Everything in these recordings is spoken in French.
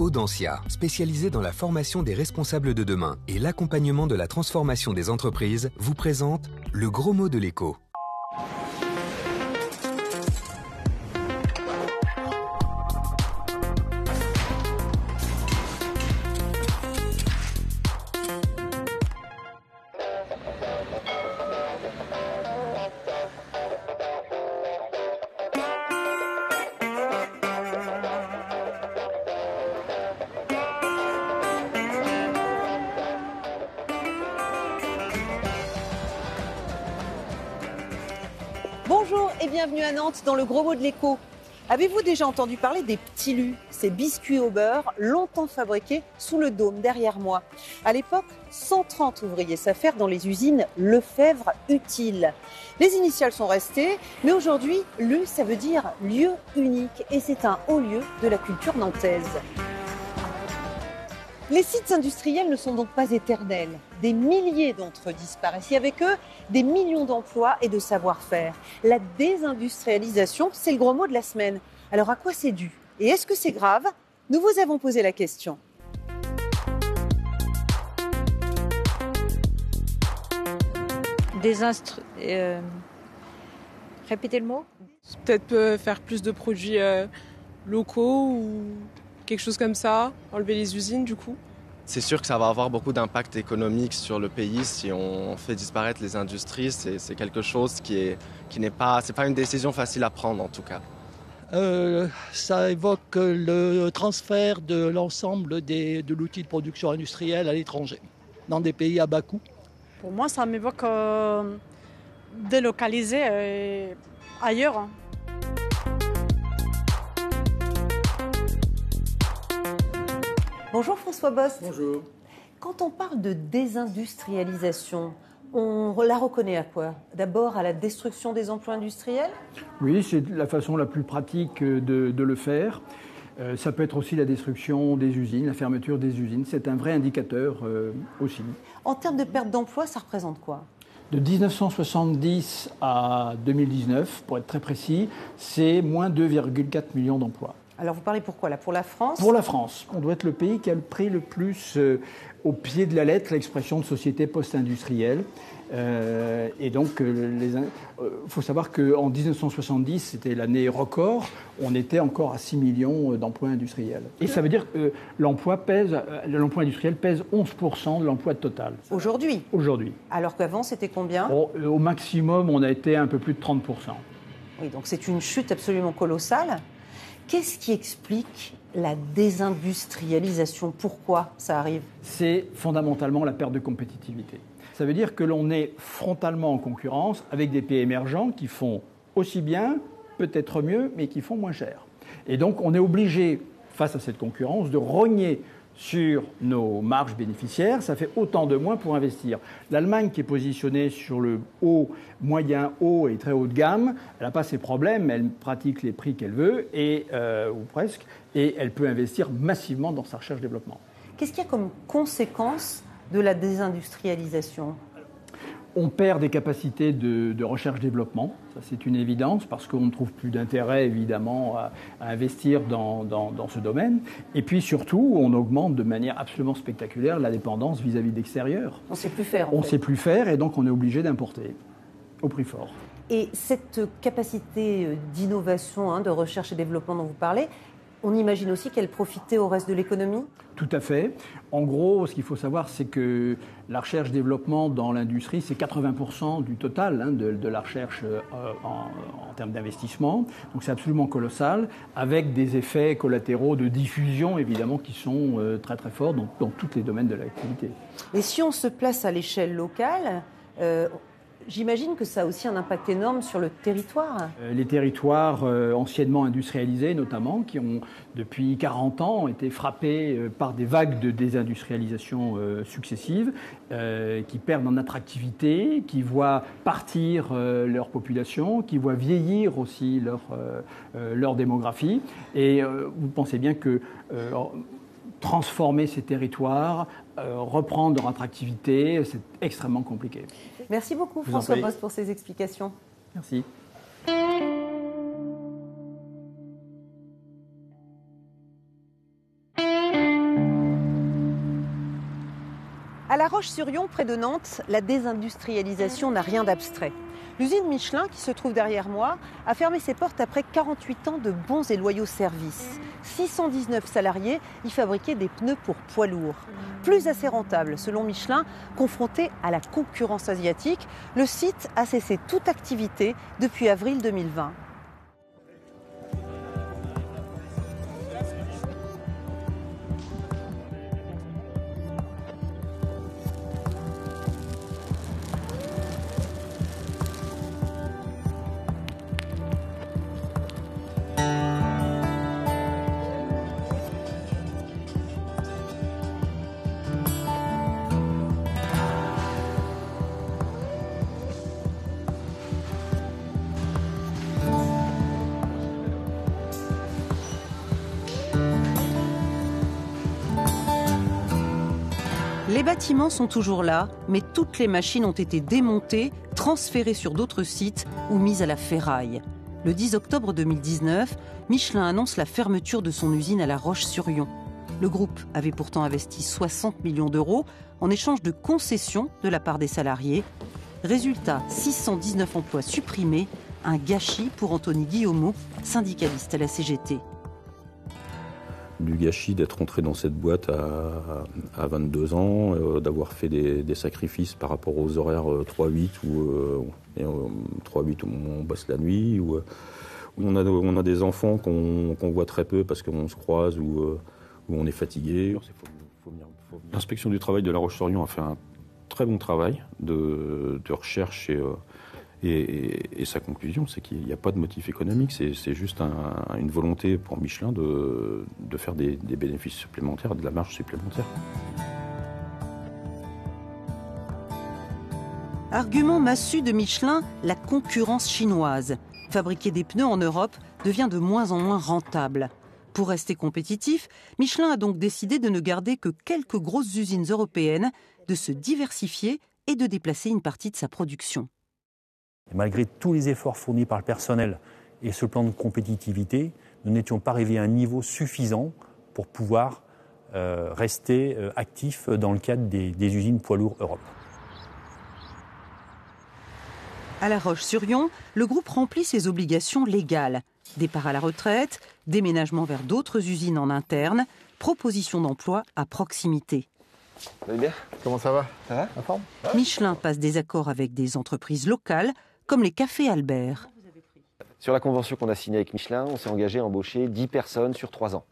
Audencia, spécialisée dans la formation des responsables de demain et l'accompagnement de la transformation des entreprises, vous présente le gros mot de l'écho. Bienvenue à Nantes dans le gros mot de l'écho. Avez-vous déjà entendu parler des petits lus, ces biscuits au beurre longtemps fabriqués sous le dôme derrière moi? À l'époque, 130 ouvriers s'affairent dans les usines Lefebvre Utile. Les initiales sont restées, mais aujourd'hui, LU, ça veut dire lieu unique et c'est un haut lieu de la culture nantaise. Les sites industriels ne sont donc pas éternels. Des milliers d'entre eux disparaissent et avec eux, des millions d'emplois et de savoir-faire. La désindustrialisation, c'est le gros mot de la semaine. Alors à quoi c'est dû? Et est-ce que c'est grave? Nous vous avons posé la question. Désinstru... euh, Répétez le mot Peut-être euh, faire plus de produits euh, locaux ou quelque chose comme ça, enlever les usines du coup. C'est sûr que ça va avoir beaucoup d'impact économique sur le pays si on fait disparaître les industries. C'est quelque chose qui est qui n'est pas c'est pas une décision facile à prendre en tout cas. Euh, ça évoque le transfert de l'ensemble de l'outil de production industrielle à l'étranger, dans des pays à bas coût. Pour moi, ça m'évoque euh, délocaliser euh, ailleurs. Bonjour François Bost. Bonjour. Quand on parle de désindustrialisation, on la reconnaît à quoi? D'abord à la destruction des emplois industriels? Oui, c'est la façon la plus pratique de, de le faire. Euh, ça peut être aussi la destruction des usines, la fermeture des usines. C'est un vrai indicateur euh, aussi. En termes de perte d'emploi, ça représente quoi? De 1970 à 2019, pour être très précis, c'est moins 2,4 millions d'emplois. Alors vous parlez pourquoi là? Pour la France? Pour la France, on doit être le pays qui a pris le plus euh, au pied de la lettre l'expression de société post-industrielle. Euh, et donc, il faut savoir qu'en 1970, c'était l'année record, on était encore à 6 millions euh, d'emplois industriels. Et ça veut dire que euh, l'emploi pèse, euh, l'emploi industriel pèse 11% de l'emploi total Aujourd'hui? Aujourd'hui. Alors qu'avant, c'était combien? Bon, euh, au maximum, on a été un peu plus de 30%. Oui, donc c'est une chute absolument colossale. Qu'est-ce qui explique la désindustrialisation? Pourquoi ça arrive? C'est fondamentalement la perte de compétitivité. Ça veut dire que l'on est frontalement en concurrence avec des pays émergents qui font aussi bien, peut-être mieux, mais qui font moins cher. Et donc on est obligé, face à cette concurrence, de rogner sur nos marges bénéficiaires, ça fait autant de moins pour investir. L'Allemagne, qui est positionnée sur le haut, moyen, haut et très haut de gamme, elle n'a pas ces problèmes, elle pratique les prix qu'elle veut, et, euh, ou presque, et elle peut investir massivement dans sa recherche-développement. Qu'est-ce qu'il y a comme conséquence de la désindustrialisation? On perd des capacités de, de recherche-développement, ça c'est une évidence, parce qu'on ne trouve plus d'intérêt évidemment à, à investir dans, dans- dans ce domaine. Et puis surtout, on augmente de manière absolument spectaculaire la dépendance vis-à-vis de l'extérieur. On ne sait plus faire. en On ne sait plus faire et donc on est obligé d'importer au prix fort. Et cette capacité d'innovation, hein, de recherche et développement dont vous parlez, on imagine aussi qu'elle profitait au reste de l'économie Tout à fait. En gros, ce qu'il faut savoir, c'est que la recherche-développement dans l'industrie, c'est 80% du total hein, de, de la recherche euh, en, en termes d'investissement. Donc c'est absolument colossal, avec des effets collatéraux de diffusion, évidemment, qui sont euh, très très forts dans, dans tous les domaines de l'activité. Et si on se place à l'échelle locale, euh, j'imagine que ça a aussi un impact énorme sur le territoire. Euh, Les territoires euh, anciennement industrialisés, notamment, qui ont depuis 40 ans été frappés euh, par des vagues de désindustrialisation successives, qui perdent en attractivité, qui voient partir leur population, qui voient vieillir aussi leur, leur démographie. Et vous pensez bien que transformer ces territoires, reprendre leur attractivité, c'est extrêmement compliqué. Merci beaucoup François prie. Bost pour ces explications. Merci. À La Roche-sur-Yon, près de Nantes, la désindustrialisation n'a rien d'abstrait. L'usine Michelin, qui se trouve derrière moi, a fermé ses portes après 48 ans de bons et loyaux services. 619 salariés y fabriquaient des pneus pour poids lourds. Plus assez rentable, selon Michelin, confronté à la concurrence asiatique, le site a cessé toute activité depuis avril 2020. Bâtiments sont toujours là, mais toutes les machines ont été démontées, transférées sur d'autres sites ou mises à la ferraille. Le 10 octobre 2019, Michelin annonce la fermeture de son usine à La Roche-sur-Yon. Le groupe avait pourtant investi 60 millions d'euros en échange de concessions de la part des salariés. Résultat, 619 emplois supprimés, un gâchis pour Anthony Guillaumeau, syndicaliste à la CGT du gâchis d'être entré dans cette boîte à, 22 ans, euh, d'avoir fait des, sacrifices par rapport aux horaires 3-8 euh, ou 3-8 euh, où on bosse la nuit, ou on, a, des enfants qu'on voit très peu parce qu'on se croise ou où on est fatigué. L'inspection du travail de La Roche-sur-Yon a fait un très bon travail de, de recherche et et, sa conclusion, c'est qu'il n'y a pas de motif économique, c'est juste une volonté pour Michelin de, faire des, des, bénéfices supplémentaires, de la marge supplémentaire. Argument massu de Michelin, la concurrence chinoise. Fabriquer des pneus en Europe devient de moins en moins rentable. Pour rester compétitif, Michelin a donc décidé de ne garder que quelques grosses usines européennes, de se diversifier et de déplacer une partie de sa production malgré tous les efforts fournis par le personnel et ce plan de compétitivité, nous n'étions pas arrivés à un niveau suffisant pour pouvoir euh, rester euh, actifs dans le cadre des, des usines poids lourds Europe. À La Roche-sur-Yon, le groupe remplit ses obligations légales. Départ à la retraite, déménagement vers d'autres usines en interne, proposition d'emploi à proximité. Vous allez bien Comment ça va? Ça va? Forme? Michelin passe des accords avec des entreprises locales comme les cafés Albert. Sur la convention qu'on a signée avec Michelin, on s'est engagé à embaucher 10 personnes sur 3 ans.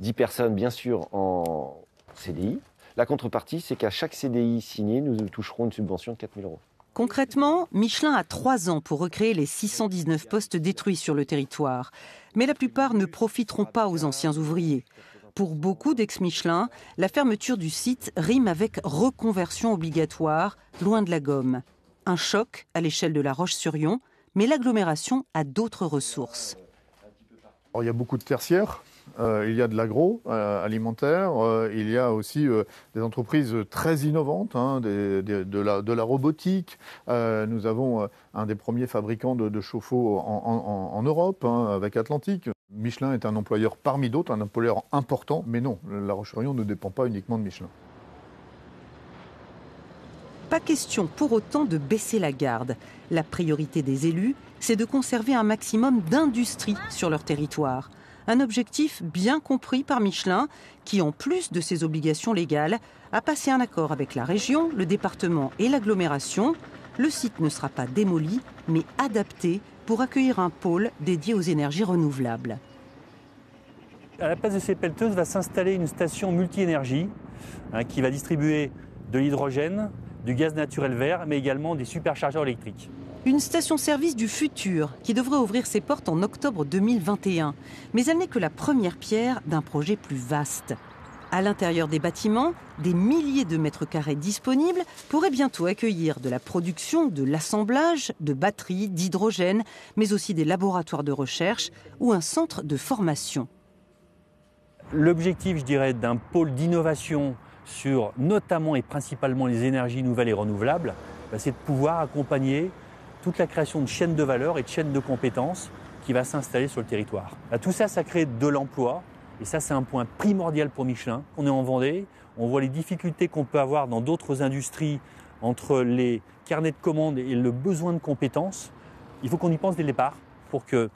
10 personnes, bien sûr, en CDI. La contrepartie, c'est qu'à chaque CDI signé, nous toucherons une subvention de 4 000 euros. Concrètement, Michelin a 3 ans pour recréer les 619 postes détruits sur le territoire. Mais la plupart ne profiteront pas aux anciens ouvriers. Pour beaucoup d'ex-Michelin, la fermeture du site rime avec reconversion obligatoire, loin de la gomme un choc à l'échelle de la Roche-sur-Yon, mais l'agglomération a d'autres ressources. il y a beaucoup de tertiaires, euh, il y a de l'agroalimentaire, euh, euh, il y a aussi des entreprises très innovantes, hein, de, la, robotique. nous avons un des premiers fabricants de, chauffe-eau en, Europe, hein, avec Atlantique. Michelin est un employeur parmi d'autres, un employeur important, mais non, la Roche-sur-Yon ne dépend pas uniquement de Michelin. Pas question pour autant de baisser la garde. La priorité des élus, c'est de conserver un maximum d'industrie sur leur territoire. Un objectif bien compris par Michelin, qui, en plus de ses obligations légales, a passé un accord avec la région, le département et l'agglomération. Le site ne sera pas démoli, mais adapté pour accueillir un pôle dédié aux énergies renouvelables. À la place de ces pelleteuses va s'installer une station multi-énergie hein, qui va distribuer de l'hydrogène, du gaz naturel vert, mais également des superchargeurs électriques. Une station-service du futur qui devrait ouvrir ses portes en octobre 2021. Mais elle n'est que la première pierre d'un projet plus vaste. À l'intérieur des bâtiments, des milliers de mètres carrés disponibles pourraient bientôt accueillir de la production, de l'assemblage, de batteries, d'hydrogène, mais aussi des laboratoires de recherche ou un centre de formation. L'objectif, je dirais, d'un pôle d'innovation sur notamment et principalement les énergies nouvelles et renouvelables, bah, c'est de pouvoir accompagner toute la création de chaînes de valeur et de chaînes de compétences qui va s'installer sur le territoire. Bah, tout ça, ça crée de l'emploi Et ça, c'est un point primordial pour Michelin. On est en Vendée, on voit les difficultés qu'on peut avoir dans d'autres industries entre les carnets de commandes et le besoin de compétences. Il faut qu'on y pense dès le départ pour que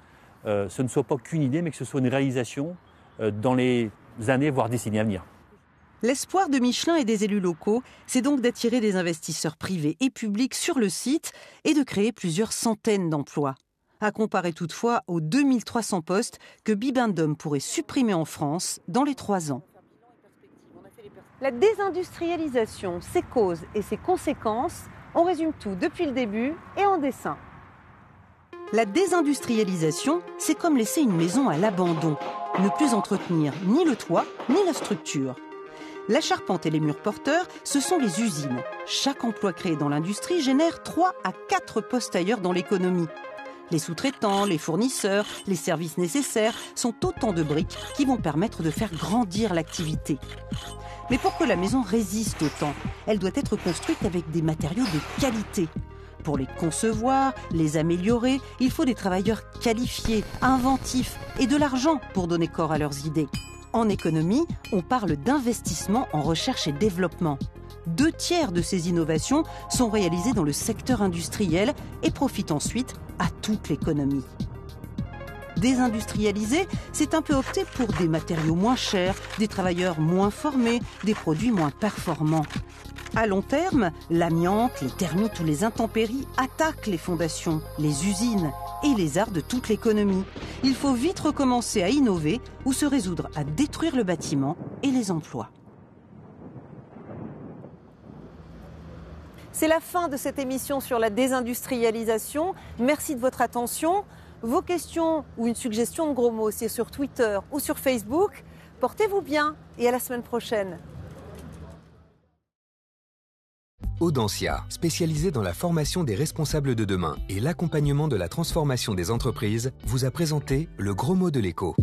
euh, ce ne soit pas qu'une idée, mais que ce soit une réalisation euh, dans les années, voire décennies à venir. L'espoir de Michelin et des élus locaux, c'est donc d'attirer des investisseurs privés et publics sur le site et de créer plusieurs centaines d'emplois. À comparer toutefois aux 2300 postes que Bibendum pourrait supprimer en France dans les trois ans. La désindustrialisation, ses causes et ses conséquences, on résume tout depuis le début et en dessin. La désindustrialisation, c'est comme laisser une maison à l'abandon, ne plus entretenir ni le toit ni la structure. La charpente et les murs porteurs, ce sont les usines. Chaque emploi créé dans l'industrie génère 3 à 4 postes ailleurs dans l'économie. Les sous-traitants, les fournisseurs, les services nécessaires sont autant de briques qui vont permettre de faire grandir l'activité. Mais pour que la maison résiste au temps, elle doit être construite avec des matériaux de qualité. Pour les concevoir, les améliorer, il faut des travailleurs qualifiés, inventifs et de l'argent pour donner corps à leurs idées. En économie, on parle d'investissement en recherche et développement. Deux tiers de ces innovations sont réalisées dans le secteur industriel et profitent ensuite à toute l'économie. Désindustrialiser, c'est un peu opter pour des matériaux moins chers, des travailleurs moins formés, des produits moins performants. À long terme, l'amiante, les termites ou les intempéries attaquent les fondations, les usines et les arts de toute l'économie. Il faut vite recommencer à innover ou se résoudre à détruire le bâtiment et les emplois. C'est la fin de cette émission sur la désindustrialisation. Merci de votre attention. Vos questions ou une suggestion de gros mots, c'est sur Twitter ou sur Facebook. Portez-vous bien et à la semaine prochaine. Audencia, spécialisée dans la formation des responsables de demain et l'accompagnement de la transformation des entreprises, vous a présenté le gros mot de l'écho.